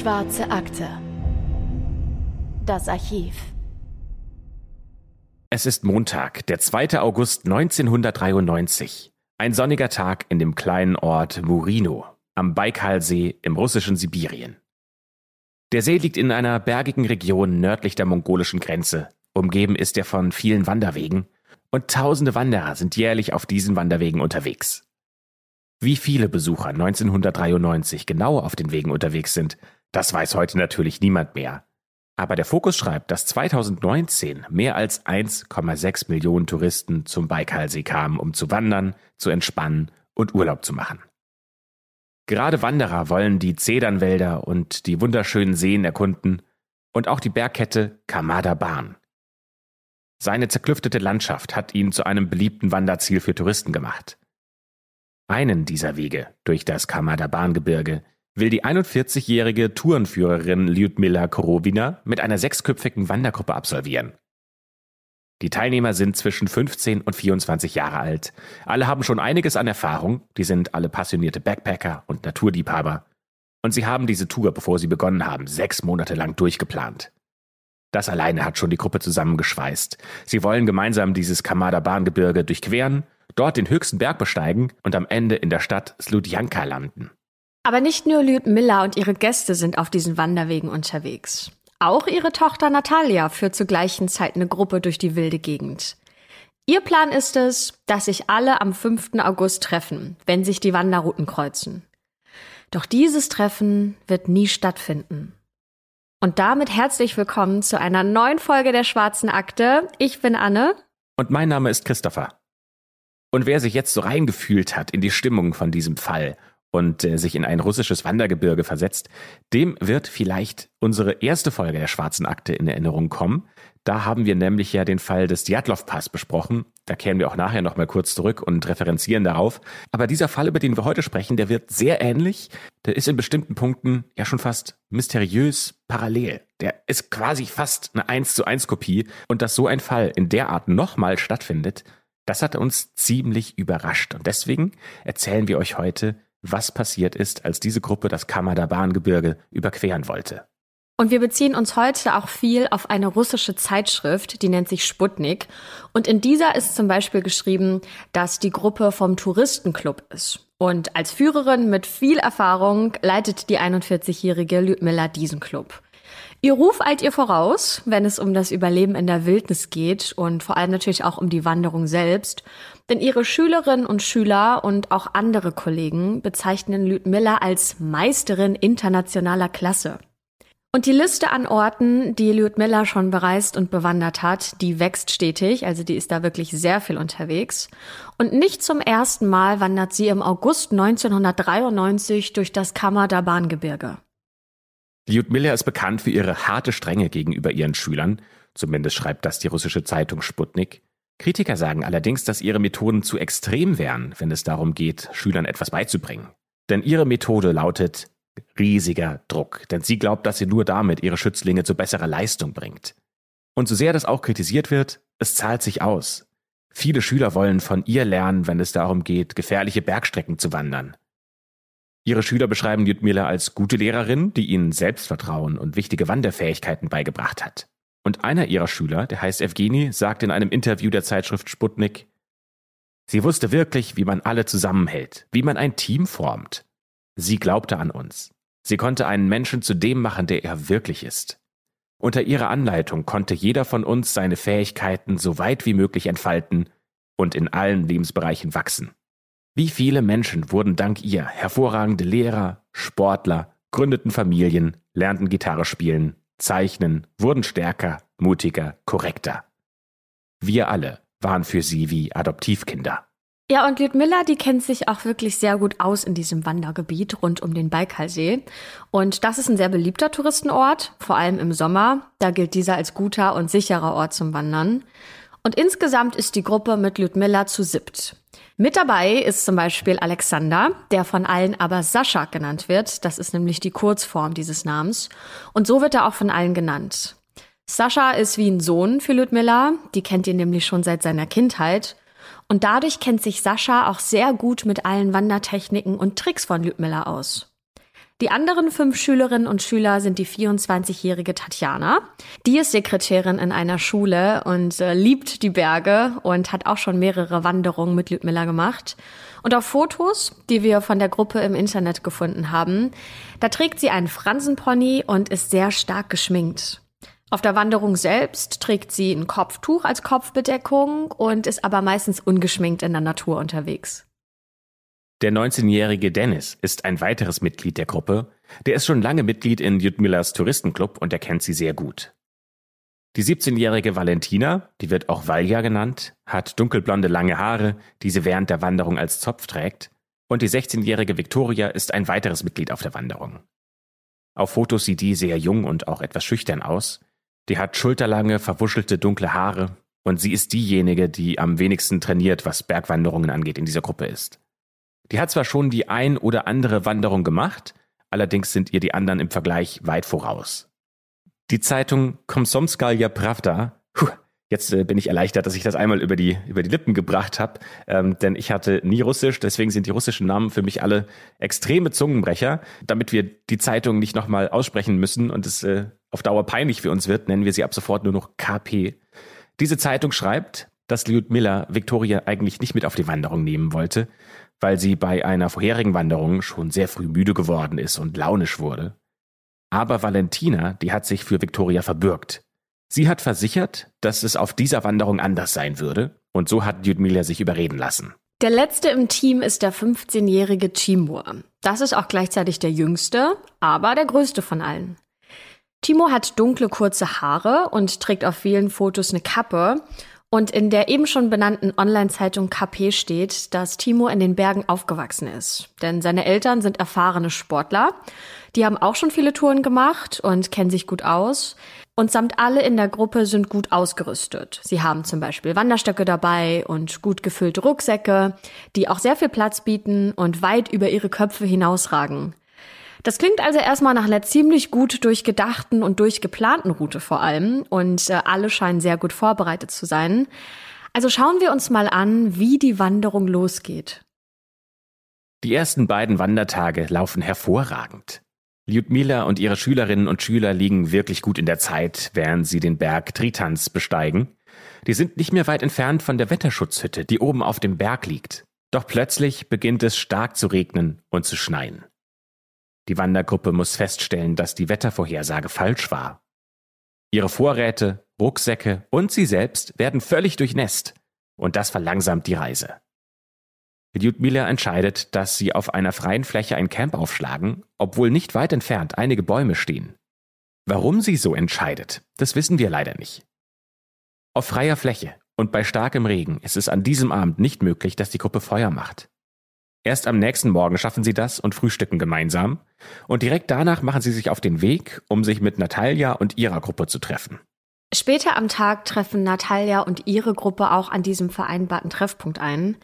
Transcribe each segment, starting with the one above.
Schwarze Akte. Das Archiv. Es ist Montag, der 2. August 1993. Ein sonniger Tag in dem kleinen Ort Murino am Baikalsee im russischen Sibirien. Der See liegt in einer bergigen Region nördlich der mongolischen Grenze. Umgeben ist er von vielen Wanderwegen und tausende Wanderer sind jährlich auf diesen Wanderwegen unterwegs. Wie viele Besucher 1993 genau auf den Wegen unterwegs sind, das weiß heute natürlich niemand mehr. Aber der Fokus schreibt, dass 2019 mehr als 1,6 Millionen Touristen zum Baikalsee kamen, um zu wandern, zu entspannen und Urlaub zu machen. Gerade Wanderer wollen die Zedernwälder und die wunderschönen Seen erkunden und auch die Bergkette Kamada Bahn. Seine zerklüftete Landschaft hat ihn zu einem beliebten Wanderziel für Touristen gemacht. Einen dieser Wege durch das Kamada Bahngebirge will die 41-jährige Tourenführerin Lyudmila Korowina mit einer sechsköpfigen Wandergruppe absolvieren. Die Teilnehmer sind zwischen 15 und 24 Jahre alt. Alle haben schon einiges an Erfahrung, die sind alle passionierte Backpacker und Naturliebhaber. Und sie haben diese Tour, bevor sie begonnen haben, sechs Monate lang durchgeplant. Das alleine hat schon die Gruppe zusammengeschweißt. Sie wollen gemeinsam dieses Kamada Bahngebirge durchqueren, dort den höchsten Berg besteigen und am Ende in der Stadt Sludjanka landen. Aber nicht nur Lyudmilla und ihre Gäste sind auf diesen Wanderwegen unterwegs. Auch ihre Tochter Natalia führt zur gleichen Zeit eine Gruppe durch die wilde Gegend. Ihr Plan ist es, dass sich alle am 5. August treffen, wenn sich die Wanderrouten kreuzen. Doch dieses Treffen wird nie stattfinden. Und damit herzlich willkommen zu einer neuen Folge der Schwarzen Akte. Ich bin Anne. Und mein Name ist Christopher. Und wer sich jetzt so reingefühlt hat in die Stimmung von diesem Fall und äh, sich in ein russisches Wandergebirge versetzt, dem wird vielleicht unsere erste Folge der Schwarzen Akte in Erinnerung kommen. Da haben wir nämlich ja den Fall des Djatlov-Pass besprochen. Da kehren wir auch nachher nochmal kurz zurück und referenzieren darauf. Aber dieser Fall, über den wir heute sprechen, der wird sehr ähnlich. Der ist in bestimmten Punkten ja schon fast mysteriös parallel. Der ist quasi fast eine 1 zu 1 Kopie. Und dass so ein Fall in der Art nochmal stattfindet, das hat uns ziemlich überrascht. Und deswegen erzählen wir euch heute, was passiert ist, als diese Gruppe das Kamadaban-Gebirge überqueren wollte. Und wir beziehen uns heute auch viel auf eine russische Zeitschrift, die nennt sich Sputnik. Und in dieser ist zum Beispiel geschrieben, dass die Gruppe vom Touristenclub ist. Und als Führerin mit viel Erfahrung leitet die 41-jährige Lyudmila diesen Club. Ihr Ruf eilt ihr voraus, wenn es um das Überleben in der Wildnis geht und vor allem natürlich auch um die Wanderung selbst. Denn ihre Schülerinnen und Schüler und auch andere Kollegen bezeichnen Ludmilla als Meisterin internationaler Klasse. Und die Liste an Orten, die Ludmilla schon bereist und bewandert hat, die wächst stetig, also die ist da wirklich sehr viel unterwegs. Und nicht zum ersten Mal wandert sie im August 1993 durch das Kammerdaban-Gebirge. Lyudmila ist bekannt für ihre harte Strenge gegenüber ihren Schülern, zumindest schreibt das die russische Zeitung Sputnik. Kritiker sagen allerdings, dass ihre Methoden zu extrem wären, wenn es darum geht, Schülern etwas beizubringen. Denn ihre Methode lautet riesiger Druck, denn sie glaubt, dass sie nur damit ihre Schützlinge zu besserer Leistung bringt. Und so sehr das auch kritisiert wird, es zahlt sich aus. Viele Schüler wollen von ihr lernen, wenn es darum geht, gefährliche Bergstrecken zu wandern. Ihre Schüler beschreiben Lyudmila als gute Lehrerin, die ihnen Selbstvertrauen und wichtige Wanderfähigkeiten beigebracht hat. Und einer ihrer Schüler, der heißt Evgeny, sagt in einem Interview der Zeitschrift Sputnik, Sie wusste wirklich, wie man alle zusammenhält, wie man ein Team formt. Sie glaubte an uns. Sie konnte einen Menschen zu dem machen, der er wirklich ist. Unter ihrer Anleitung konnte jeder von uns seine Fähigkeiten so weit wie möglich entfalten und in allen Lebensbereichen wachsen. Wie viele Menschen wurden dank ihr hervorragende Lehrer, Sportler, gründeten Familien, lernten Gitarre spielen, zeichnen, wurden stärker, mutiger, korrekter. Wir alle waren für sie wie Adoptivkinder. Ja, und Lyudmilla, die kennt sich auch wirklich sehr gut aus in diesem Wandergebiet rund um den Baikalsee. Und das ist ein sehr beliebter Touristenort, vor allem im Sommer. Da gilt dieser als guter und sicherer Ort zum Wandern. Und insgesamt ist die Gruppe mit Lyudmilla zu siebt. Mit dabei ist zum Beispiel Alexander, der von allen aber Sascha genannt wird. Das ist nämlich die Kurzform dieses Namens. Und so wird er auch von allen genannt. Sascha ist wie ein Sohn für Ludmilla. Die kennt ihn nämlich schon seit seiner Kindheit. Und dadurch kennt sich Sascha auch sehr gut mit allen Wandertechniken und Tricks von Ludmilla aus. Die anderen fünf Schülerinnen und Schüler sind die 24-jährige Tatjana. Die ist Sekretärin in einer Schule und äh, liebt die Berge und hat auch schon mehrere Wanderungen mit Ludmilla gemacht. Und auf Fotos, die wir von der Gruppe im Internet gefunden haben, da trägt sie einen Fransenpony und ist sehr stark geschminkt. Auf der Wanderung selbst trägt sie ein Kopftuch als Kopfbedeckung und ist aber meistens ungeschminkt in der Natur unterwegs. Der 19-jährige Dennis ist ein weiteres Mitglied der Gruppe. Der ist schon lange Mitglied in Jutmilas Touristenclub und er kennt sie sehr gut. Die 17-jährige Valentina, die wird auch Valja genannt, hat dunkelblonde lange Haare, die sie während der Wanderung als Zopf trägt. Und die 16-jährige Victoria ist ein weiteres Mitglied auf der Wanderung. Auf Fotos sieht die sehr jung und auch etwas schüchtern aus. Die hat schulterlange, verwuschelte dunkle Haare und sie ist diejenige, die am wenigsten trainiert, was Bergwanderungen angeht, in dieser Gruppe ist. Die hat zwar schon die ein oder andere Wanderung gemacht, allerdings sind ihr die anderen im Vergleich weit voraus. Die Zeitung Komsomskalja Pravda, jetzt äh, bin ich erleichtert, dass ich das einmal über die, über die Lippen gebracht habe, ähm, denn ich hatte nie Russisch, deswegen sind die russischen Namen für mich alle extreme Zungenbrecher. Damit wir die Zeitung nicht nochmal aussprechen müssen und es äh, auf Dauer peinlich für uns wird, nennen wir sie ab sofort nur noch KP. Diese Zeitung schreibt, dass Lyudmila Victoria eigentlich nicht mit auf die Wanderung nehmen wollte, weil sie bei einer vorherigen Wanderung schon sehr früh müde geworden ist und launisch wurde. Aber Valentina, die hat sich für Victoria verbürgt. Sie hat versichert, dass es auf dieser Wanderung anders sein würde, und so hat Lyudmila sich überreden lassen. Der letzte im Team ist der 15-jährige Timur. Das ist auch gleichzeitig der jüngste, aber der größte von allen. Timo hat dunkle kurze Haare und trägt auf vielen Fotos eine Kappe und in der eben schon benannten Online-Zeitung KP steht, dass Timo in den Bergen aufgewachsen ist. Denn seine Eltern sind erfahrene Sportler. Die haben auch schon viele Touren gemacht und kennen sich gut aus. Und samt alle in der Gruppe sind gut ausgerüstet. Sie haben zum Beispiel Wanderstöcke dabei und gut gefüllte Rucksäcke, die auch sehr viel Platz bieten und weit über ihre Köpfe hinausragen. Das klingt also erstmal nach einer ziemlich gut durchgedachten und durchgeplanten Route vor allem und äh, alle scheinen sehr gut vorbereitet zu sein. Also schauen wir uns mal an, wie die Wanderung losgeht. Die ersten beiden Wandertage laufen hervorragend. Lyudmila und ihre Schülerinnen und Schüler liegen wirklich gut in der Zeit, während sie den Berg Tritans besteigen. Die sind nicht mehr weit entfernt von der Wetterschutzhütte, die oben auf dem Berg liegt. Doch plötzlich beginnt es stark zu regnen und zu schneien. Die Wandergruppe muss feststellen, dass die Wettervorhersage falsch war. Ihre Vorräte, Rucksäcke und sie selbst werden völlig durchnässt und das verlangsamt die Reise. Ljudmila entscheidet, dass sie auf einer freien Fläche ein Camp aufschlagen, obwohl nicht weit entfernt einige Bäume stehen. Warum sie so entscheidet, das wissen wir leider nicht. Auf freier Fläche und bei starkem Regen ist es an diesem Abend nicht möglich, dass die Gruppe Feuer macht. Erst am nächsten Morgen schaffen sie das und frühstücken gemeinsam. Und direkt danach machen sie sich auf den Weg, um sich mit Natalia und ihrer Gruppe zu treffen. Später am Tag treffen Natalia und ihre Gruppe auch an diesem vereinbarten Treffpunkt ein.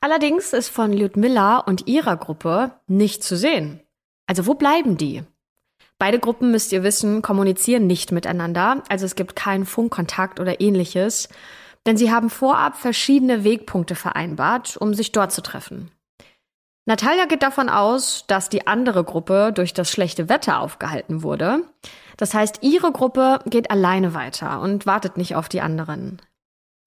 Allerdings ist von Lyudmilla und ihrer Gruppe nicht zu sehen. Also wo bleiben die? Beide Gruppen, müsst ihr wissen, kommunizieren nicht miteinander, also es gibt keinen Funkkontakt oder ähnliches, denn sie haben vorab verschiedene Wegpunkte vereinbart, um sich dort zu treffen. Natalia geht davon aus, dass die andere Gruppe durch das schlechte Wetter aufgehalten wurde. Das heißt, ihre Gruppe geht alleine weiter und wartet nicht auf die anderen.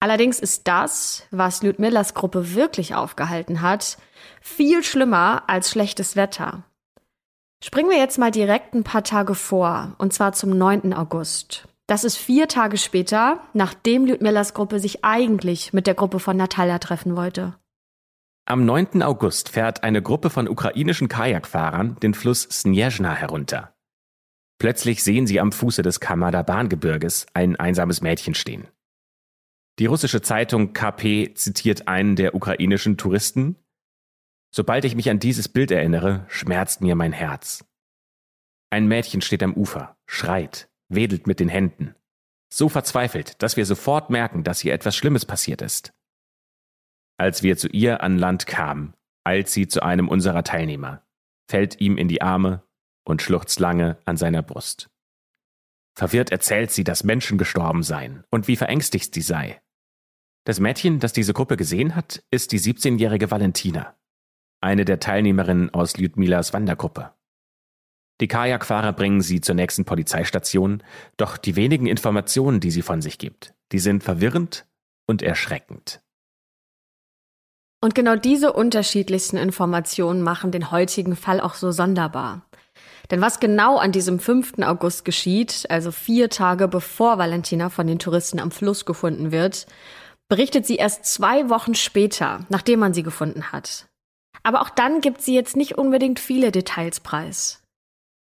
Allerdings ist das, was Ludmillas Gruppe wirklich aufgehalten hat, viel schlimmer als schlechtes Wetter. Springen wir jetzt mal direkt ein paar Tage vor, und zwar zum 9. August. Das ist vier Tage später, nachdem Ludmillas Gruppe sich eigentlich mit der Gruppe von Natalia treffen wollte. Am 9. August fährt eine Gruppe von ukrainischen Kajakfahrern den Fluss Snezhna herunter. Plötzlich sehen sie am Fuße des Kamada-Bahngebirges ein einsames Mädchen stehen. Die russische Zeitung KP zitiert einen der ukrainischen Touristen. Sobald ich mich an dieses Bild erinnere, schmerzt mir mein Herz. Ein Mädchen steht am Ufer, schreit, wedelt mit den Händen. So verzweifelt, dass wir sofort merken, dass ihr etwas Schlimmes passiert ist. Als wir zu ihr an Land kamen, eilt sie zu einem unserer Teilnehmer, fällt ihm in die Arme und schluchzt lange an seiner Brust. Verwirrt erzählt sie, dass Menschen gestorben seien und wie verängstigt sie sei. Das Mädchen, das diese Gruppe gesehen hat, ist die 17-jährige Valentina, eine der Teilnehmerinnen aus Lyudmilas Wandergruppe. Die Kajakfahrer bringen sie zur nächsten Polizeistation, doch die wenigen Informationen, die sie von sich gibt, die sind verwirrend und erschreckend. Und genau diese unterschiedlichsten Informationen machen den heutigen Fall auch so sonderbar. Denn was genau an diesem 5. August geschieht, also vier Tage bevor Valentina von den Touristen am Fluss gefunden wird, berichtet sie erst zwei Wochen später, nachdem man sie gefunden hat. Aber auch dann gibt sie jetzt nicht unbedingt viele Details preis.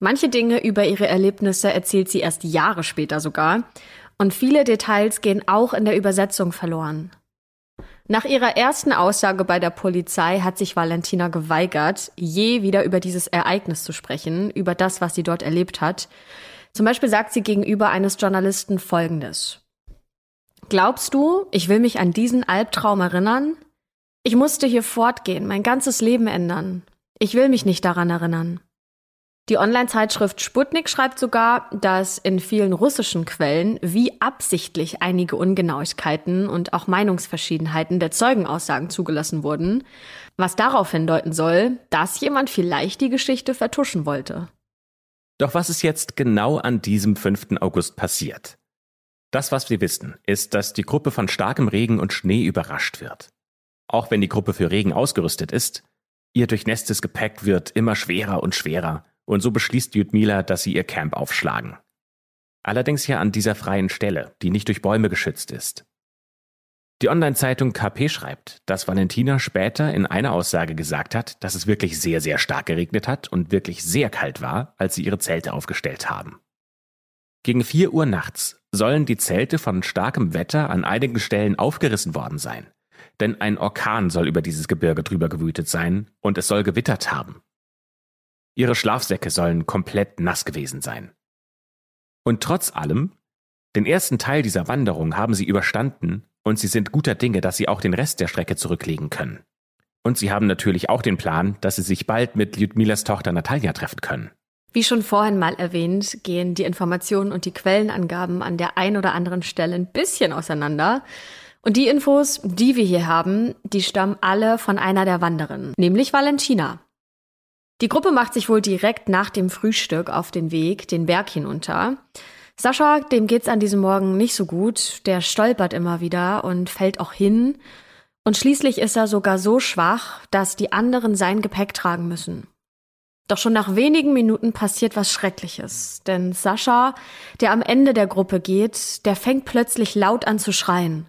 Manche Dinge über ihre Erlebnisse erzählt sie erst Jahre später sogar, und viele Details gehen auch in der Übersetzung verloren. Nach ihrer ersten Aussage bei der Polizei hat sich Valentina geweigert, je wieder über dieses Ereignis zu sprechen, über das, was sie dort erlebt hat. Zum Beispiel sagt sie gegenüber eines Journalisten Folgendes. Glaubst du, ich will mich an diesen Albtraum erinnern? Ich musste hier fortgehen, mein ganzes Leben ändern. Ich will mich nicht daran erinnern. Die Online-Zeitschrift Sputnik schreibt sogar, dass in vielen russischen Quellen wie absichtlich einige Ungenauigkeiten und auch Meinungsverschiedenheiten der Zeugenaussagen zugelassen wurden, was darauf hindeuten soll, dass jemand vielleicht die Geschichte vertuschen wollte. Doch was ist jetzt genau an diesem 5. August passiert? Das, was wir wissen, ist, dass die Gruppe von starkem Regen und Schnee überrascht wird. Auch wenn die Gruppe für Regen ausgerüstet ist, ihr durchnässtes Gepäck wird immer schwerer und schwerer und so beschließt Ljudmila, dass sie ihr Camp aufschlagen. Allerdings ja an dieser freien Stelle, die nicht durch Bäume geschützt ist. Die Online-Zeitung KP schreibt, dass Valentina später in einer Aussage gesagt hat, dass es wirklich sehr, sehr stark geregnet hat und wirklich sehr kalt war, als sie ihre Zelte aufgestellt haben. Gegen vier Uhr nachts sollen die Zelte von starkem Wetter an einigen Stellen aufgerissen worden sein. Denn ein Orkan soll über dieses Gebirge drüber gewütet sein und es soll gewittert haben. Ihre Schlafsäcke sollen komplett nass gewesen sein. Und trotz allem, den ersten Teil dieser Wanderung haben sie überstanden und sie sind guter Dinge, dass sie auch den Rest der Strecke zurücklegen können. Und sie haben natürlich auch den Plan, dass sie sich bald mit Ljudmilas Tochter Natalia treffen können. Wie schon vorhin mal erwähnt, gehen die Informationen und die Quellenangaben an der ein oder anderen Stelle ein bisschen auseinander. Und die Infos, die wir hier haben, die stammen alle von einer der Wanderinnen, nämlich Valentina. Die Gruppe macht sich wohl direkt nach dem Frühstück auf den Weg den Berg hinunter. Sascha, dem geht's an diesem Morgen nicht so gut. Der stolpert immer wieder und fällt auch hin. Und schließlich ist er sogar so schwach, dass die anderen sein Gepäck tragen müssen. Doch schon nach wenigen Minuten passiert was Schreckliches. Denn Sascha, der am Ende der Gruppe geht, der fängt plötzlich laut an zu schreien.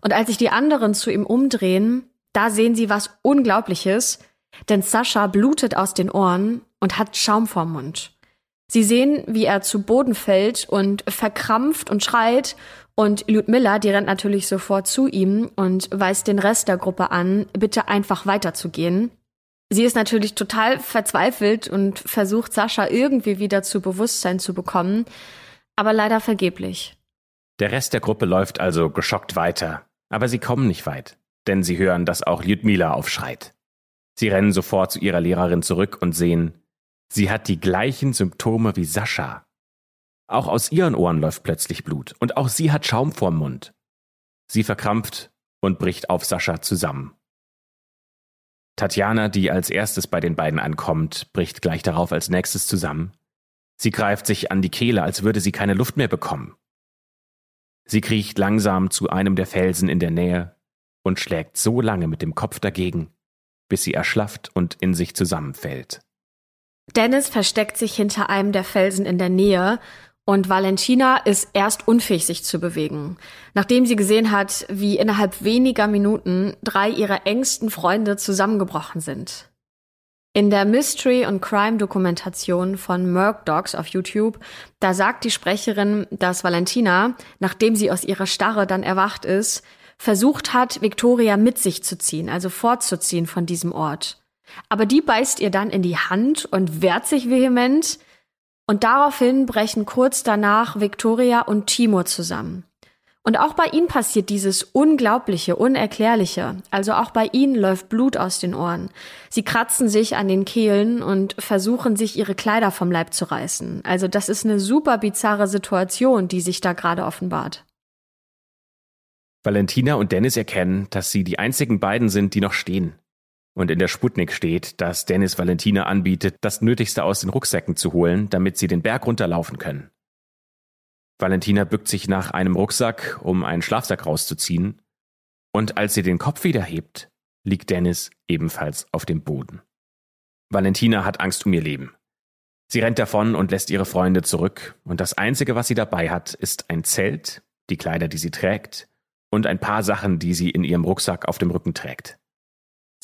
Und als sich die anderen zu ihm umdrehen, da sehen sie was Unglaubliches – denn Sascha blutet aus den Ohren und hat Schaum vorm Mund. Sie sehen, wie er zu Boden fällt und verkrampft und schreit. Und Ludmilla, die rennt natürlich sofort zu ihm und weist den Rest der Gruppe an, bitte einfach weiterzugehen. Sie ist natürlich total verzweifelt und versucht Sascha irgendwie wieder zu Bewusstsein zu bekommen, aber leider vergeblich. Der Rest der Gruppe läuft also geschockt weiter, aber sie kommen nicht weit, denn sie hören, dass auch Ljudmila aufschreit. Sie rennen sofort zu ihrer Lehrerin zurück und sehen, sie hat die gleichen Symptome wie Sascha. Auch aus ihren Ohren läuft plötzlich Blut und auch sie hat Schaum vorm Mund. Sie verkrampft und bricht auf Sascha zusammen. Tatjana, die als erstes bei den beiden ankommt, bricht gleich darauf als nächstes zusammen. Sie greift sich an die Kehle, als würde sie keine Luft mehr bekommen. Sie kriecht langsam zu einem der Felsen in der Nähe und schlägt so lange mit dem Kopf dagegen, bis sie erschlafft und in sich zusammenfällt. Dennis versteckt sich hinter einem der Felsen in der Nähe und Valentina ist erst unfähig, sich zu bewegen, nachdem sie gesehen hat, wie innerhalb weniger Minuten drei ihrer engsten Freunde zusammengebrochen sind. In der Mystery- und Crime-Dokumentation von Merc Dogs auf YouTube, da sagt die Sprecherin, dass Valentina, nachdem sie aus ihrer Starre dann erwacht ist, versucht hat, Victoria mit sich zu ziehen, also fortzuziehen von diesem Ort. Aber die beißt ihr dann in die Hand und wehrt sich vehement. Und daraufhin brechen kurz danach Victoria und Timur zusammen. Und auch bei ihnen passiert dieses Unglaubliche, Unerklärliche. Also auch bei ihnen läuft Blut aus den Ohren. Sie kratzen sich an den Kehlen und versuchen sich ihre Kleider vom Leib zu reißen. Also das ist eine super bizarre Situation, die sich da gerade offenbart. Valentina und Dennis erkennen, dass sie die einzigen beiden sind, die noch stehen. Und in der Sputnik steht, dass Dennis Valentina anbietet, das Nötigste aus den Rucksäcken zu holen, damit sie den Berg runterlaufen können. Valentina bückt sich nach einem Rucksack, um einen Schlafsack rauszuziehen, und als sie den Kopf wieder hebt, liegt Dennis ebenfalls auf dem Boden. Valentina hat Angst um ihr Leben. Sie rennt davon und lässt ihre Freunde zurück, und das Einzige, was sie dabei hat, ist ein Zelt, die Kleider, die sie trägt, und ein paar Sachen, die sie in ihrem Rucksack auf dem Rücken trägt.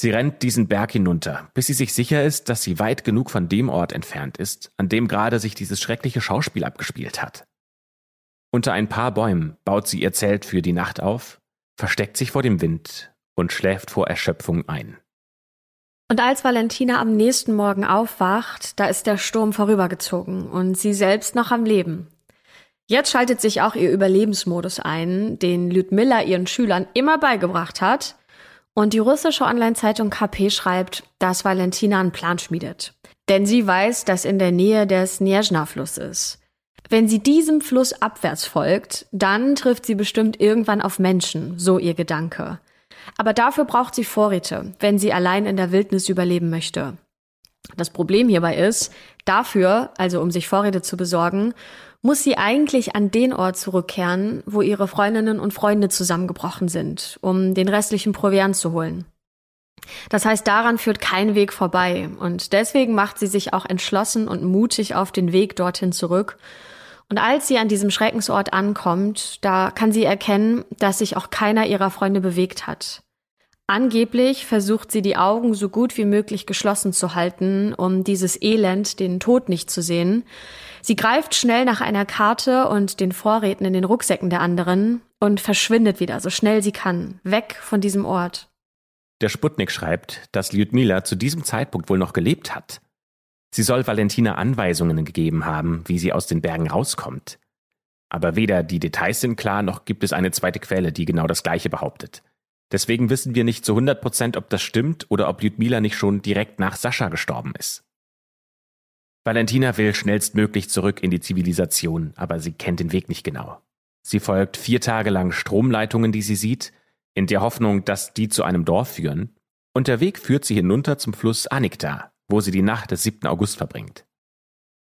Sie rennt diesen Berg hinunter, bis sie sich sicher ist, dass sie weit genug von dem Ort entfernt ist, an dem gerade sich dieses schreckliche Schauspiel abgespielt hat. Unter ein paar Bäumen baut sie ihr Zelt für die Nacht auf, versteckt sich vor dem Wind und schläft vor Erschöpfung ein. Und als Valentina am nächsten Morgen aufwacht, da ist der Sturm vorübergezogen und sie selbst noch am Leben. Jetzt schaltet sich auch ihr Überlebensmodus ein, den Lyudmilla ihren Schülern immer beigebracht hat, und die russische Online-Zeitung KP schreibt, dass Valentina einen Plan schmiedet. Denn sie weiß, dass in der Nähe der Snezhna-Fluss ist. Wenn sie diesem Fluss abwärts folgt, dann trifft sie bestimmt irgendwann auf Menschen, so ihr Gedanke. Aber dafür braucht sie Vorräte, wenn sie allein in der Wildnis überleben möchte. Das Problem hierbei ist, dafür, also um sich Vorräte zu besorgen, muss sie eigentlich an den Ort zurückkehren, wo ihre Freundinnen und Freunde zusammengebrochen sind, um den restlichen Proviant zu holen. Das heißt, daran führt kein Weg vorbei und deswegen macht sie sich auch entschlossen und mutig auf den Weg dorthin zurück. Und als sie an diesem Schreckensort ankommt, da kann sie erkennen, dass sich auch keiner ihrer Freunde bewegt hat. Angeblich versucht sie die Augen so gut wie möglich geschlossen zu halten, um dieses Elend, den Tod nicht zu sehen. Sie greift schnell nach einer Karte und den Vorräten in den Rucksäcken der anderen und verschwindet wieder, so schnell sie kann, weg von diesem Ort. Der Sputnik schreibt, dass Lyudmila zu diesem Zeitpunkt wohl noch gelebt hat. Sie soll Valentina Anweisungen gegeben haben, wie sie aus den Bergen rauskommt. Aber weder die Details sind klar, noch gibt es eine zweite Quelle, die genau das Gleiche behauptet. Deswegen wissen wir nicht zu 100 Prozent, ob das stimmt oder ob Lyudmila nicht schon direkt nach Sascha gestorben ist. Valentina will schnellstmöglich zurück in die Zivilisation, aber sie kennt den Weg nicht genau. Sie folgt vier Tage lang Stromleitungen, die sie sieht, in der Hoffnung, dass die zu einem Dorf führen, und der Weg führt sie hinunter zum Fluss Anikta, wo sie die Nacht des 7. August verbringt.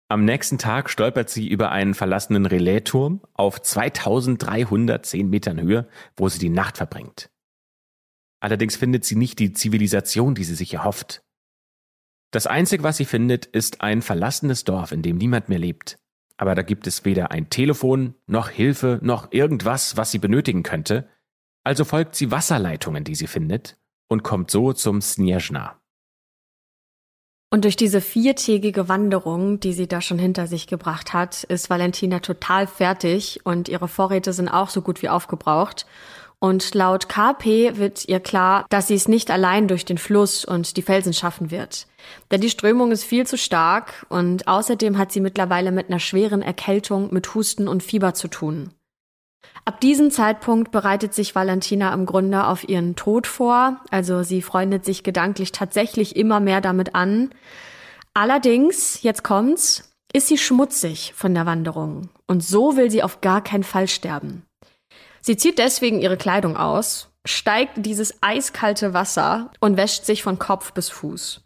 Am nächsten Tag stolpert sie über einen verlassenen Relaisturm auf 2310 Metern Höhe, wo sie die Nacht verbringt. Allerdings findet sie nicht die Zivilisation, die sie sich erhofft. Das Einzige, was sie findet, ist ein verlassenes Dorf, in dem niemand mehr lebt. Aber da gibt es weder ein Telefon, noch Hilfe, noch irgendwas, was sie benötigen könnte. Also folgt sie Wasserleitungen, die sie findet, und kommt so zum Snezhna. Und durch diese viertägige Wanderung, die sie da schon hinter sich gebracht hat, ist Valentina total fertig und ihre Vorräte sind auch so gut wie aufgebraucht. Und laut KP wird ihr klar, dass sie es nicht allein durch den Fluss und die Felsen schaffen wird. Denn die Strömung ist viel zu stark und außerdem hat sie mittlerweile mit einer schweren Erkältung, mit Husten und Fieber zu tun. Ab diesem Zeitpunkt bereitet sich Valentina im Grunde auf ihren Tod vor, also sie freundet sich gedanklich tatsächlich immer mehr damit an. Allerdings, jetzt kommt's, ist sie schmutzig von der Wanderung und so will sie auf gar keinen Fall sterben. Sie zieht deswegen ihre Kleidung aus, steigt dieses eiskalte Wasser und wäscht sich von Kopf bis Fuß.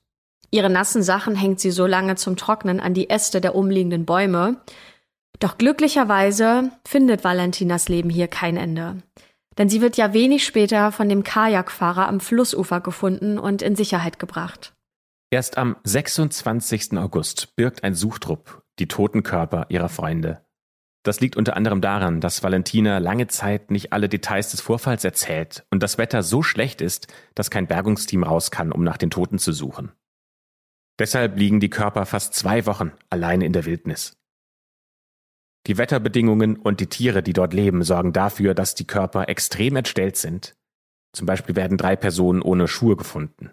Ihre nassen Sachen hängt sie so lange zum Trocknen an die Äste der umliegenden Bäume. Doch glücklicherweise findet Valentinas Leben hier kein Ende. Denn sie wird ja wenig später von dem Kajakfahrer am Flussufer gefunden und in Sicherheit gebracht. Erst am 26. August birgt ein Suchtrupp die toten Körper ihrer Freunde. Das liegt unter anderem daran, dass Valentina lange Zeit nicht alle Details des Vorfalls erzählt und das Wetter so schlecht ist, dass kein Bergungsteam raus kann, um nach den Toten zu suchen. Deshalb liegen die Körper fast zwei Wochen allein in der Wildnis. Die Wetterbedingungen und die Tiere, die dort leben, sorgen dafür, dass die Körper extrem entstellt sind. Zum Beispiel werden drei Personen ohne Schuhe gefunden.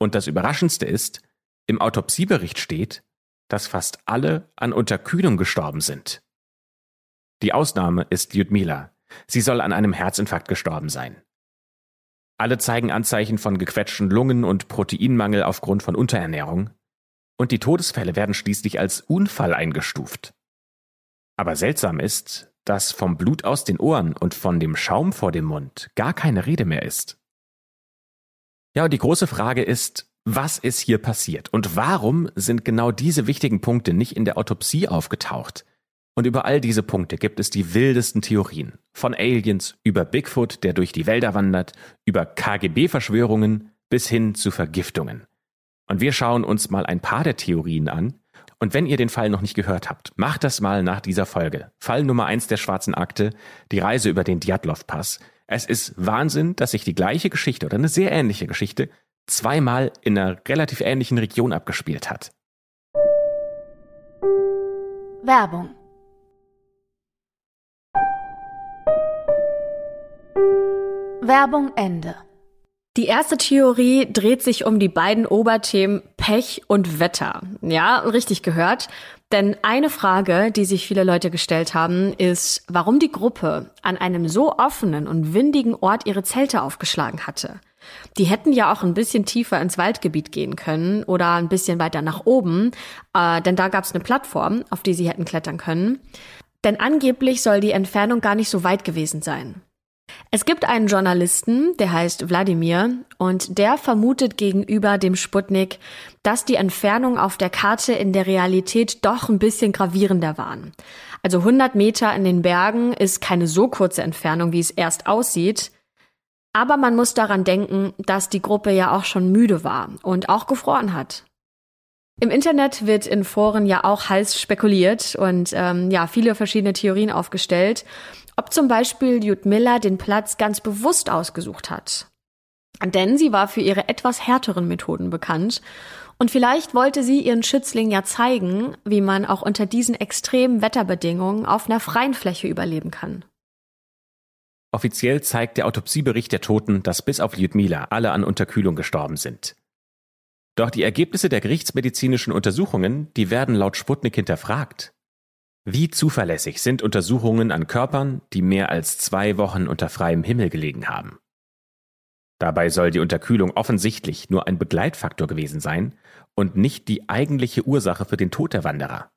Und das Überraschendste ist, im Autopsiebericht steht, dass fast alle an Unterkühlung gestorben sind. Die Ausnahme ist Lyudmila. Sie soll an einem Herzinfarkt gestorben sein. Alle zeigen Anzeichen von gequetschten Lungen und Proteinmangel aufgrund von Unterernährung. Und die Todesfälle werden schließlich als Unfall eingestuft. Aber seltsam ist, dass vom Blut aus den Ohren und von dem Schaum vor dem Mund gar keine Rede mehr ist. Ja, und die große Frage ist, was ist hier passiert und warum sind genau diese wichtigen Punkte nicht in der Autopsie aufgetaucht? Und über all diese Punkte gibt es die wildesten Theorien. Von Aliens über Bigfoot, der durch die Wälder wandert, über KGB-Verschwörungen bis hin zu Vergiftungen. Und wir schauen uns mal ein paar der Theorien an. Und wenn ihr den Fall noch nicht gehört habt, macht das mal nach dieser Folge. Fall Nummer eins der schwarzen Akte, die Reise über den Djatlov-Pass. Es ist Wahnsinn, dass sich die gleiche Geschichte oder eine sehr ähnliche Geschichte zweimal in einer relativ ähnlichen Region abgespielt hat. Werbung Werbung Ende. Die erste Theorie dreht sich um die beiden Oberthemen Pech und Wetter. Ja, richtig gehört. Denn eine Frage, die sich viele Leute gestellt haben, ist, warum die Gruppe an einem so offenen und windigen Ort ihre Zelte aufgeschlagen hatte. Die hätten ja auch ein bisschen tiefer ins Waldgebiet gehen können oder ein bisschen weiter nach oben, äh, denn da gab es eine Plattform, auf die sie hätten klettern können. Denn angeblich soll die Entfernung gar nicht so weit gewesen sein. Es gibt einen Journalisten, der heißt Wladimir, und der vermutet gegenüber dem Sputnik, dass die Entfernung auf der Karte in der Realität doch ein bisschen gravierender waren. Also 100 Meter in den Bergen ist keine so kurze Entfernung, wie es erst aussieht. Aber man muss daran denken, dass die Gruppe ja auch schon müde war und auch gefroren hat. Im Internet wird in Foren ja auch heiß spekuliert und ähm, ja viele verschiedene Theorien aufgestellt, ob zum Beispiel Miller den Platz ganz bewusst ausgesucht hat. Denn sie war für ihre etwas härteren Methoden bekannt und vielleicht wollte sie ihren Schützling ja zeigen, wie man auch unter diesen extremen Wetterbedingungen auf einer freien Fläche überleben kann. Offiziell zeigt der Autopsiebericht der Toten, dass bis auf Lyudmila alle an Unterkühlung gestorben sind. Doch die Ergebnisse der gerichtsmedizinischen Untersuchungen, die werden laut Sputnik hinterfragt. Wie zuverlässig sind Untersuchungen an Körpern, die mehr als zwei Wochen unter freiem Himmel gelegen haben? Dabei soll die Unterkühlung offensichtlich nur ein Begleitfaktor gewesen sein und nicht die eigentliche Ursache für den Tod der Wanderer.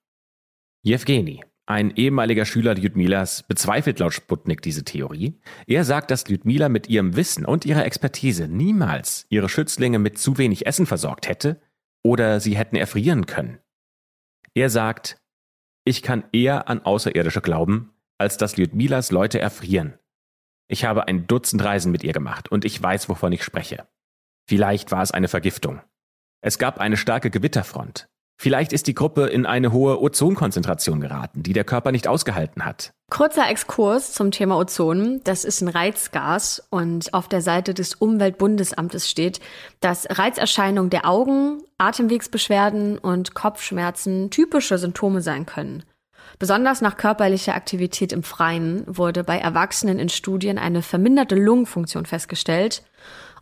Jewgeni, ein ehemaliger Schüler Lyudmilas bezweifelt laut Sputnik diese Theorie. Er sagt, dass Lyudmila mit ihrem Wissen und ihrer Expertise niemals ihre Schützlinge mit zu wenig Essen versorgt hätte oder sie hätten erfrieren können. Er sagt, ich kann eher an Außerirdische glauben, als dass Lyudmilas Leute erfrieren. Ich habe ein Dutzend Reisen mit ihr gemacht und ich weiß, wovon ich spreche. Vielleicht war es eine Vergiftung. Es gab eine starke Gewitterfront. Vielleicht ist die Gruppe in eine hohe Ozonkonzentration geraten, die der Körper nicht ausgehalten hat. Kurzer Exkurs zum Thema Ozon. Das ist ein Reizgas und auf der Seite des Umweltbundesamtes steht, dass Reizerscheinungen der Augen, Atemwegsbeschwerden und Kopfschmerzen typische Symptome sein können. Besonders nach körperlicher Aktivität im Freien wurde bei Erwachsenen in Studien eine verminderte Lungenfunktion festgestellt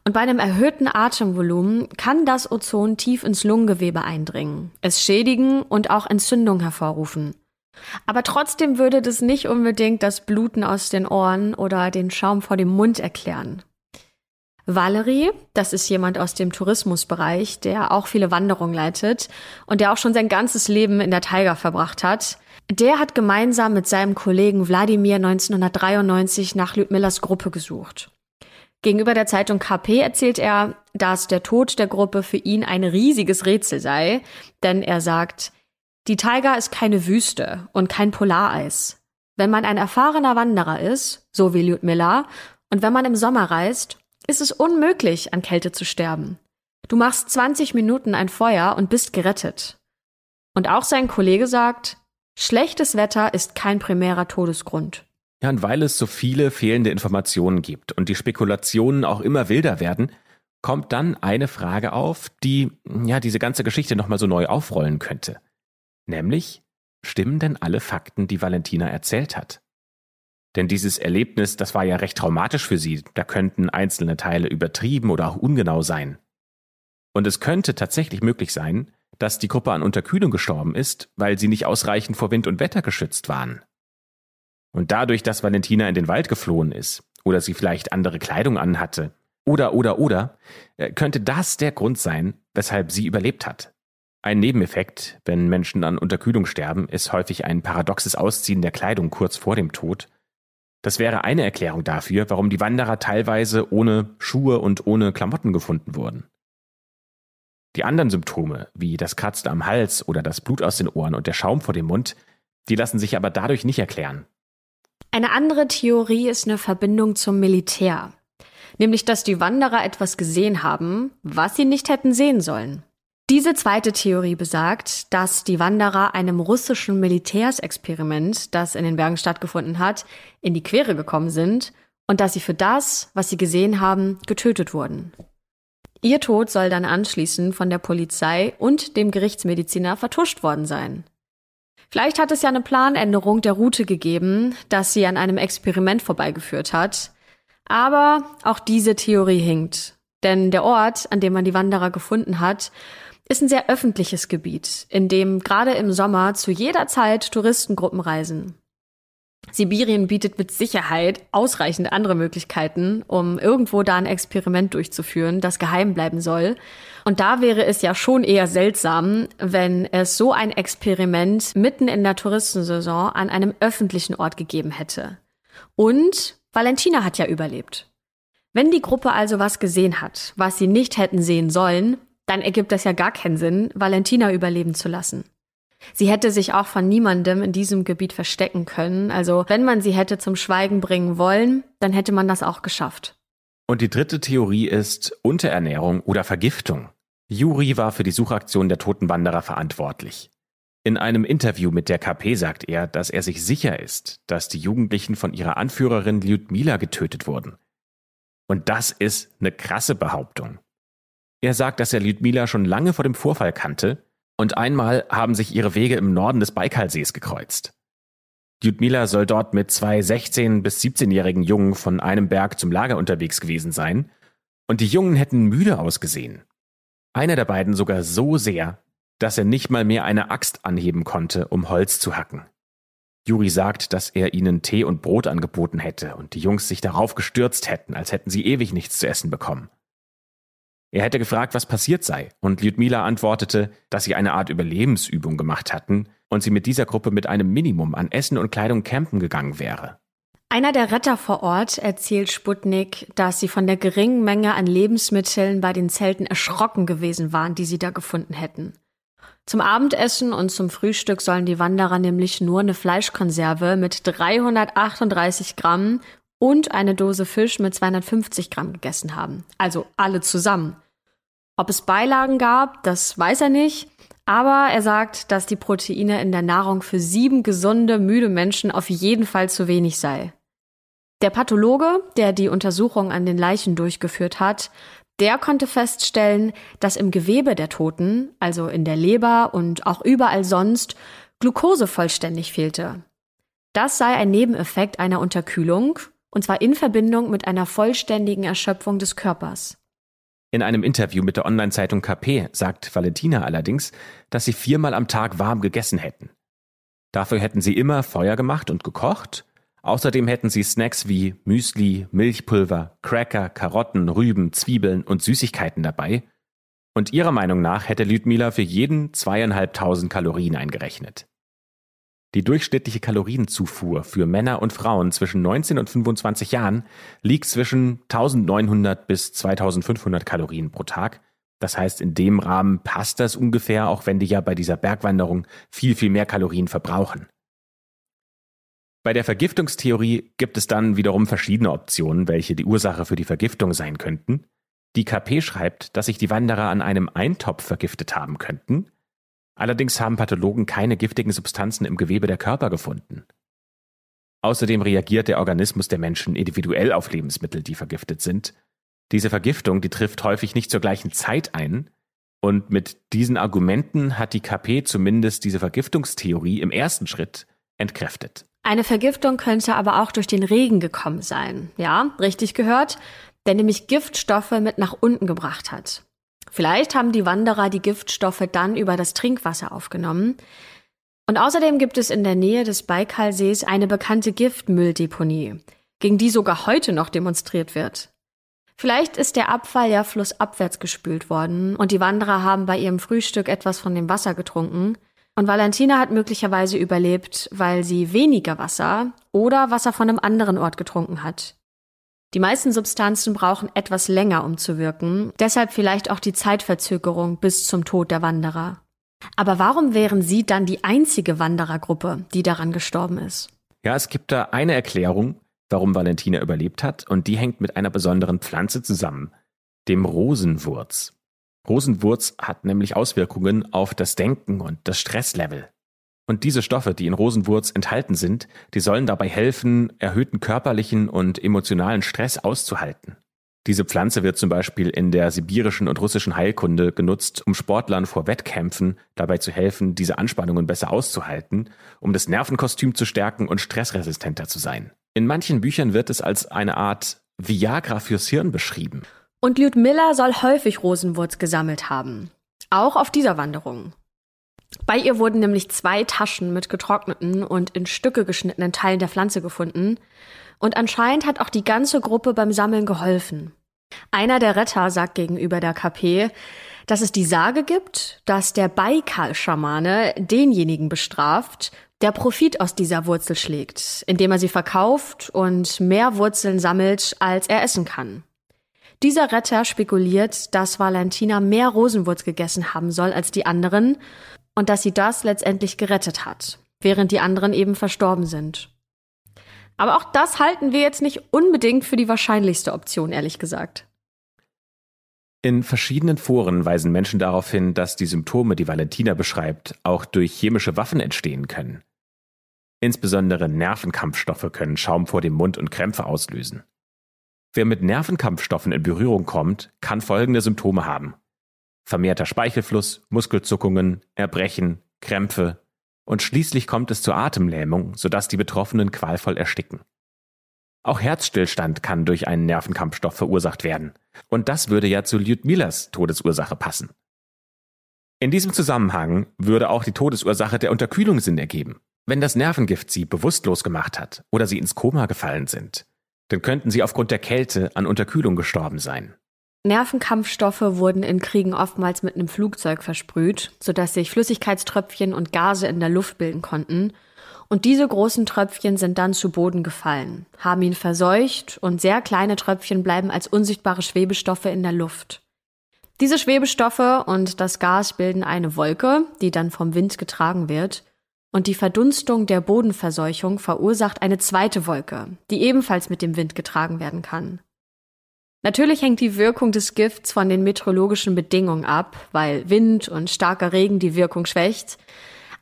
und bei einem erhöhten Atemvolumen kann das Ozon tief ins Lungengewebe eindringen, es schädigen und auch Entzündung hervorrufen. Aber trotzdem würde das nicht unbedingt das Bluten aus den Ohren oder den Schaum vor dem Mund erklären. Valerie, das ist jemand aus dem Tourismusbereich, der auch viele Wanderungen leitet und der auch schon sein ganzes Leben in der Taiga verbracht hat. Der hat gemeinsam mit seinem Kollegen Wladimir 1993 nach Lübmillers Gruppe gesucht. Gegenüber der Zeitung KP erzählt er, dass der Tod der Gruppe für ihn ein riesiges Rätsel sei, denn er sagt, die Taiga ist keine Wüste und kein Polareis. Wenn man ein erfahrener Wanderer ist, so wie Lyudmila, und wenn man im Sommer reist, ist es unmöglich, an Kälte zu sterben. Du machst 20 Minuten ein Feuer und bist gerettet. Und auch sein Kollege sagt, schlechtes Wetter ist kein primärer Todesgrund. Ja, und weil es so viele fehlende Informationen gibt und die Spekulationen auch immer wilder werden, kommt dann eine Frage auf, die ja diese ganze Geschichte nochmal so neu aufrollen könnte. Nämlich, stimmen denn alle Fakten, die Valentina erzählt hat? Denn dieses Erlebnis, das war ja recht traumatisch für sie, da könnten einzelne Teile übertrieben oder auch ungenau sein. Und es könnte tatsächlich möglich sein, dass die Gruppe an Unterkühlung gestorben ist, weil sie nicht ausreichend vor Wind und Wetter geschützt waren. Und dadurch, dass Valentina in den Wald geflohen ist oder sie vielleicht andere Kleidung anhatte oder oder oder, äh, könnte das der Grund sein, weshalb sie überlebt hat. Ein Nebeneffekt, wenn Menschen an Unterkühlung sterben, ist häufig ein paradoxes Ausziehen der Kleidung kurz vor dem Tod. Das wäre eine Erklärung dafür, warum die Wanderer teilweise ohne Schuhe und ohne Klamotten gefunden wurden. Die anderen Symptome, wie das Kratzen am Hals oder das Blut aus den Ohren und der Schaum vor dem Mund, die lassen sich aber dadurch nicht erklären. Eine andere Theorie ist eine Verbindung zum Militär. Nämlich, dass die Wanderer etwas gesehen haben, was sie nicht hätten sehen sollen. Diese zweite Theorie besagt, dass die Wanderer einem russischen Militärsexperiment, das in den Bergen stattgefunden hat, in die Quere gekommen sind und dass sie für das, was sie gesehen haben, getötet wurden. Ihr Tod soll dann anschließend von der Polizei und dem Gerichtsmediziner vertuscht worden sein. Vielleicht hat es ja eine Planänderung der Route gegeben, dass sie an einem Experiment vorbeigeführt hat. Aber auch diese Theorie hinkt. Denn der Ort, an dem man die Wanderer gefunden hat, ist ein sehr öffentliches Gebiet, in dem gerade im Sommer zu jeder Zeit Touristengruppen reisen. Sibirien bietet mit Sicherheit ausreichend andere Möglichkeiten, um irgendwo da ein Experiment durchzuführen, das geheim bleiben soll. Und da wäre es ja schon eher seltsam, wenn es so ein Experiment mitten in der Touristensaison an einem öffentlichen Ort gegeben hätte. Und Valentina hat ja überlebt. Wenn die Gruppe also was gesehen hat, was sie nicht hätten sehen sollen, dann ergibt das ja gar keinen Sinn, Valentina überleben zu lassen. Sie hätte sich auch von niemandem in diesem Gebiet verstecken können. Also wenn man sie hätte zum Schweigen bringen wollen, dann hätte man das auch geschafft. Und die dritte Theorie ist Unterernährung oder Vergiftung. Juri war für die Suchaktion der toten Wanderer verantwortlich. In einem Interview mit der KP sagt er, dass er sich sicher ist, dass die Jugendlichen von ihrer Anführerin Lyudmila getötet wurden. Und das ist eine krasse Behauptung. Er sagt, dass er Lyudmila schon lange vor dem Vorfall kannte und einmal haben sich ihre Wege im Norden des Baikalsees gekreuzt. Lyudmila soll dort mit zwei 16- bis 17-jährigen Jungen von einem Berg zum Lager unterwegs gewesen sein und die Jungen hätten müde ausgesehen. Einer der beiden sogar so sehr, dass er nicht mal mehr eine Axt anheben konnte, um Holz zu hacken. Juri sagt, dass er ihnen Tee und Brot angeboten hätte und die Jungs sich darauf gestürzt hätten, als hätten sie ewig nichts zu essen bekommen. Er hätte gefragt, was passiert sei, und Lyudmila antwortete, dass sie eine Art Überlebensübung gemacht hatten und sie mit dieser Gruppe mit einem Minimum an Essen und Kleidung campen gegangen wäre. Einer der Retter vor Ort erzählt Sputnik, dass sie von der geringen Menge an Lebensmitteln bei den Zelten erschrocken gewesen waren, die sie da gefunden hätten. Zum Abendessen und zum Frühstück sollen die Wanderer nämlich nur eine Fleischkonserve mit 338 Gramm und eine Dose Fisch mit 250 Gramm gegessen haben. Also alle zusammen. Ob es Beilagen gab, das weiß er nicht. Aber er sagt, dass die Proteine in der Nahrung für sieben gesunde, müde Menschen auf jeden Fall zu wenig sei. Der Pathologe, der die Untersuchung an den Leichen durchgeführt hat, der konnte feststellen, dass im Gewebe der Toten, also in der Leber und auch überall sonst, Glucose vollständig fehlte. Das sei ein Nebeneffekt einer Unterkühlung, und zwar in Verbindung mit einer vollständigen Erschöpfung des Körpers. In einem Interview mit der Online-Zeitung KP sagt Valentina allerdings, dass sie viermal am Tag warm gegessen hätten. Dafür hätten sie immer Feuer gemacht und gekocht. Außerdem hätten sie Snacks wie Müsli, Milchpulver, Cracker, Karotten, Rüben, Zwiebeln und Süßigkeiten dabei. Und ihrer Meinung nach hätte Lüdmila für jeden zweieinhalbtausend Kalorien eingerechnet. Die durchschnittliche Kalorienzufuhr für Männer und Frauen zwischen 19 und 25 Jahren liegt zwischen 1900 bis 2500 Kalorien pro Tag. Das heißt, in dem Rahmen passt das ungefähr, auch wenn die ja bei dieser Bergwanderung viel, viel mehr Kalorien verbrauchen. Bei der Vergiftungstheorie gibt es dann wiederum verschiedene Optionen, welche die Ursache für die Vergiftung sein könnten. Die KP schreibt, dass sich die Wanderer an einem Eintopf vergiftet haben könnten. Allerdings haben Pathologen keine giftigen Substanzen im Gewebe der Körper gefunden. Außerdem reagiert der Organismus der Menschen individuell auf Lebensmittel, die vergiftet sind. Diese Vergiftung, die trifft häufig nicht zur gleichen Zeit ein. Und mit diesen Argumenten hat die KP zumindest diese Vergiftungstheorie im ersten Schritt entkräftet. Eine Vergiftung könnte aber auch durch den Regen gekommen sein. Ja, richtig gehört, der nämlich Giftstoffe mit nach unten gebracht hat. Vielleicht haben die Wanderer die Giftstoffe dann über das Trinkwasser aufgenommen. Und außerdem gibt es in der Nähe des Baikalsees eine bekannte Giftmülldeponie, gegen die sogar heute noch demonstriert wird. Vielleicht ist der Abfall ja flussabwärts gespült worden und die Wanderer haben bei ihrem Frühstück etwas von dem Wasser getrunken. Und Valentina hat möglicherweise überlebt, weil sie weniger Wasser oder Wasser von einem anderen Ort getrunken hat. Die meisten Substanzen brauchen etwas länger, um zu wirken, deshalb vielleicht auch die Zeitverzögerung bis zum Tod der Wanderer. Aber warum wären sie dann die einzige Wanderergruppe, die daran gestorben ist? Ja, es gibt da eine Erklärung, warum Valentina überlebt hat, und die hängt mit einer besonderen Pflanze zusammen, dem Rosenwurz. Rosenwurz hat nämlich Auswirkungen auf das Denken und das Stresslevel. Und diese Stoffe, die in Rosenwurz enthalten sind, die sollen dabei helfen, erhöhten körperlichen und emotionalen Stress auszuhalten. Diese Pflanze wird zum Beispiel in der sibirischen und russischen Heilkunde genutzt, um Sportlern vor Wettkämpfen dabei zu helfen, diese Anspannungen besser auszuhalten, um das Nervenkostüm zu stärken und stressresistenter zu sein. In manchen Büchern wird es als eine Art Viagra fürs Hirn beschrieben. Und Miller soll häufig Rosenwurz gesammelt haben. Auch auf dieser Wanderung. Bei ihr wurden nämlich zwei Taschen mit getrockneten und in Stücke geschnittenen Teilen der Pflanze gefunden, und anscheinend hat auch die ganze Gruppe beim Sammeln geholfen. Einer der Retter sagt gegenüber der KP, dass es die Sage gibt, dass der Baikal-Schamane denjenigen bestraft, der Profit aus dieser Wurzel schlägt, indem er sie verkauft und mehr Wurzeln sammelt, als er essen kann. Dieser Retter spekuliert, dass Valentina mehr Rosenwurz gegessen haben soll als die anderen und dass sie das letztendlich gerettet hat, während die anderen eben verstorben sind. Aber auch das halten wir jetzt nicht unbedingt für die wahrscheinlichste Option, ehrlich gesagt. In verschiedenen Foren weisen Menschen darauf hin, dass die Symptome, die Valentina beschreibt, auch durch chemische Waffen entstehen können. Insbesondere Nervenkampfstoffe können Schaum vor dem Mund und Krämpfe auslösen. Wer mit Nervenkampfstoffen in Berührung kommt, kann folgende Symptome haben. Vermehrter Speichelfluss, Muskelzuckungen, Erbrechen, Krämpfe, und schließlich kommt es zur Atemlähmung, sodass die Betroffenen qualvoll ersticken. Auch Herzstillstand kann durch einen Nervenkampfstoff verursacht werden. Und das würde ja zu Lyudmilas Todesursache passen. In diesem Zusammenhang würde auch die Todesursache der Unterkühlung Sinn ergeben. Wenn das Nervengift sie bewusstlos gemacht hat oder sie ins Koma gefallen sind, dann könnten sie aufgrund der Kälte an Unterkühlung gestorben sein. Nervenkampfstoffe wurden in Kriegen oftmals mit einem Flugzeug versprüht, sodass sich Flüssigkeitströpfchen und Gase in der Luft bilden konnten. Und diese großen Tröpfchen sind dann zu Boden gefallen, haben ihn verseucht und sehr kleine Tröpfchen bleiben als unsichtbare Schwebestoffe in der Luft. Diese Schwebestoffe und das Gas bilden eine Wolke, die dann vom Wind getragen wird. Und die Verdunstung der Bodenverseuchung verursacht eine zweite Wolke, die ebenfalls mit dem Wind getragen werden kann. Natürlich hängt die Wirkung des Gifts von den meteorologischen Bedingungen ab, weil Wind und starker Regen die Wirkung schwächt.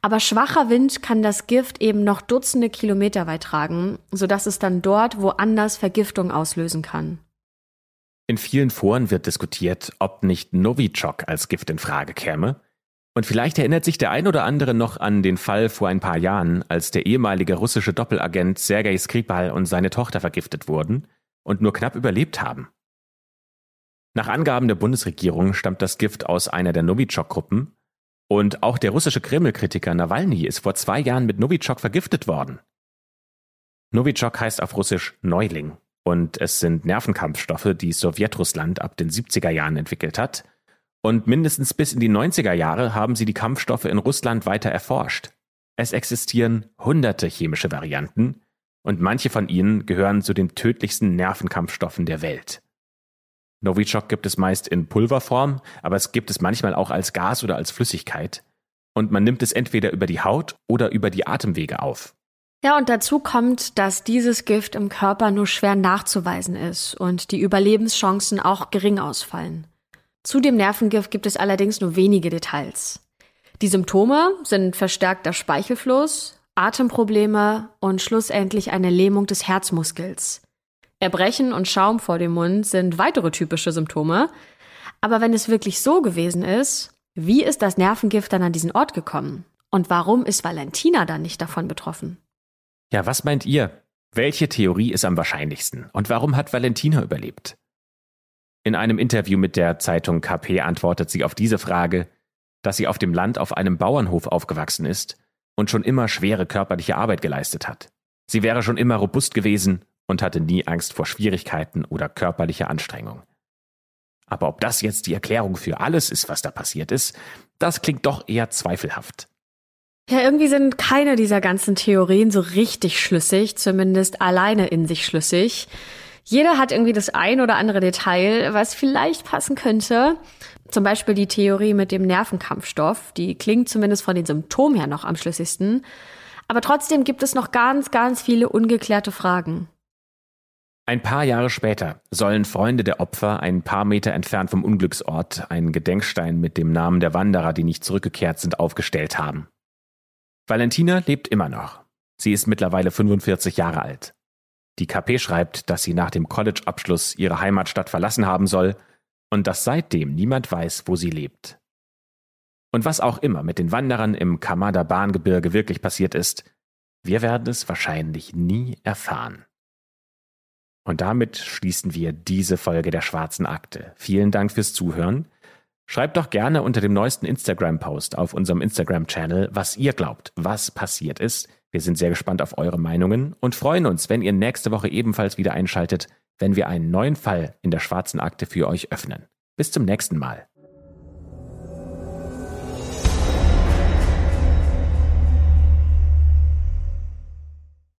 Aber schwacher Wind kann das Gift eben noch Dutzende Kilometer weit tragen, sodass es dann dort woanders Vergiftung auslösen kann. In vielen Foren wird diskutiert, ob nicht Novichok als Gift in Frage käme. Und vielleicht erinnert sich der ein oder andere noch an den Fall vor ein paar Jahren, als der ehemalige russische Doppelagent Sergei Skripal und seine Tochter vergiftet wurden und nur knapp überlebt haben. Nach Angaben der Bundesregierung stammt das Gift aus einer der Novichok-Gruppen und auch der russische Kreml-Kritiker Nawalny ist vor zwei Jahren mit Novichok vergiftet worden. Novichok heißt auf Russisch Neuling und es sind Nervenkampfstoffe, die Sowjetrussland ab den 70er Jahren entwickelt hat. Und mindestens bis in die 90er Jahre haben sie die Kampfstoffe in Russland weiter erforscht. Es existieren hunderte chemische Varianten und manche von ihnen gehören zu den tödlichsten Nervenkampfstoffen der Welt. Novichok gibt es meist in Pulverform, aber es gibt es manchmal auch als Gas oder als Flüssigkeit. Und man nimmt es entweder über die Haut oder über die Atemwege auf. Ja, und dazu kommt, dass dieses Gift im Körper nur schwer nachzuweisen ist und die Überlebenschancen auch gering ausfallen. Zu dem Nervengift gibt es allerdings nur wenige Details. Die Symptome sind verstärkter Speichelfluss, Atemprobleme und schlussendlich eine Lähmung des Herzmuskels. Erbrechen und Schaum vor dem Mund sind weitere typische Symptome. Aber wenn es wirklich so gewesen ist, wie ist das Nervengift dann an diesen Ort gekommen? Und warum ist Valentina dann nicht davon betroffen? Ja, was meint ihr? Welche Theorie ist am wahrscheinlichsten? Und warum hat Valentina überlebt? In einem Interview mit der Zeitung KP antwortet sie auf diese Frage, dass sie auf dem Land auf einem Bauernhof aufgewachsen ist und schon immer schwere körperliche Arbeit geleistet hat. Sie wäre schon immer robust gewesen und hatte nie Angst vor Schwierigkeiten oder körperlicher Anstrengung. Aber ob das jetzt die Erklärung für alles ist, was da passiert ist, das klingt doch eher zweifelhaft. Ja, irgendwie sind keine dieser ganzen Theorien so richtig schlüssig, zumindest alleine in sich schlüssig. Jeder hat irgendwie das ein oder andere Detail, was vielleicht passen könnte. Zum Beispiel die Theorie mit dem Nervenkampfstoff. Die klingt zumindest von den Symptomen her noch am schlüssigsten. Aber trotzdem gibt es noch ganz, ganz viele ungeklärte Fragen. Ein paar Jahre später sollen Freunde der Opfer ein paar Meter entfernt vom Unglücksort einen Gedenkstein mit dem Namen der Wanderer, die nicht zurückgekehrt sind, aufgestellt haben. Valentina lebt immer noch. Sie ist mittlerweile 45 Jahre alt. Die KP schreibt, dass sie nach dem College-Abschluss ihre Heimatstadt verlassen haben soll und dass seitdem niemand weiß, wo sie lebt. Und was auch immer mit den Wanderern im Kamada Bahngebirge wirklich passiert ist, wir werden es wahrscheinlich nie erfahren. Und damit schließen wir diese Folge der Schwarzen Akte. Vielen Dank fürs Zuhören. Schreibt doch gerne unter dem neuesten Instagram-Post auf unserem Instagram-Channel, was ihr glaubt, was passiert ist. Wir sind sehr gespannt auf eure Meinungen und freuen uns, wenn ihr nächste Woche ebenfalls wieder einschaltet, wenn wir einen neuen Fall in der Schwarzen Akte für euch öffnen. Bis zum nächsten Mal.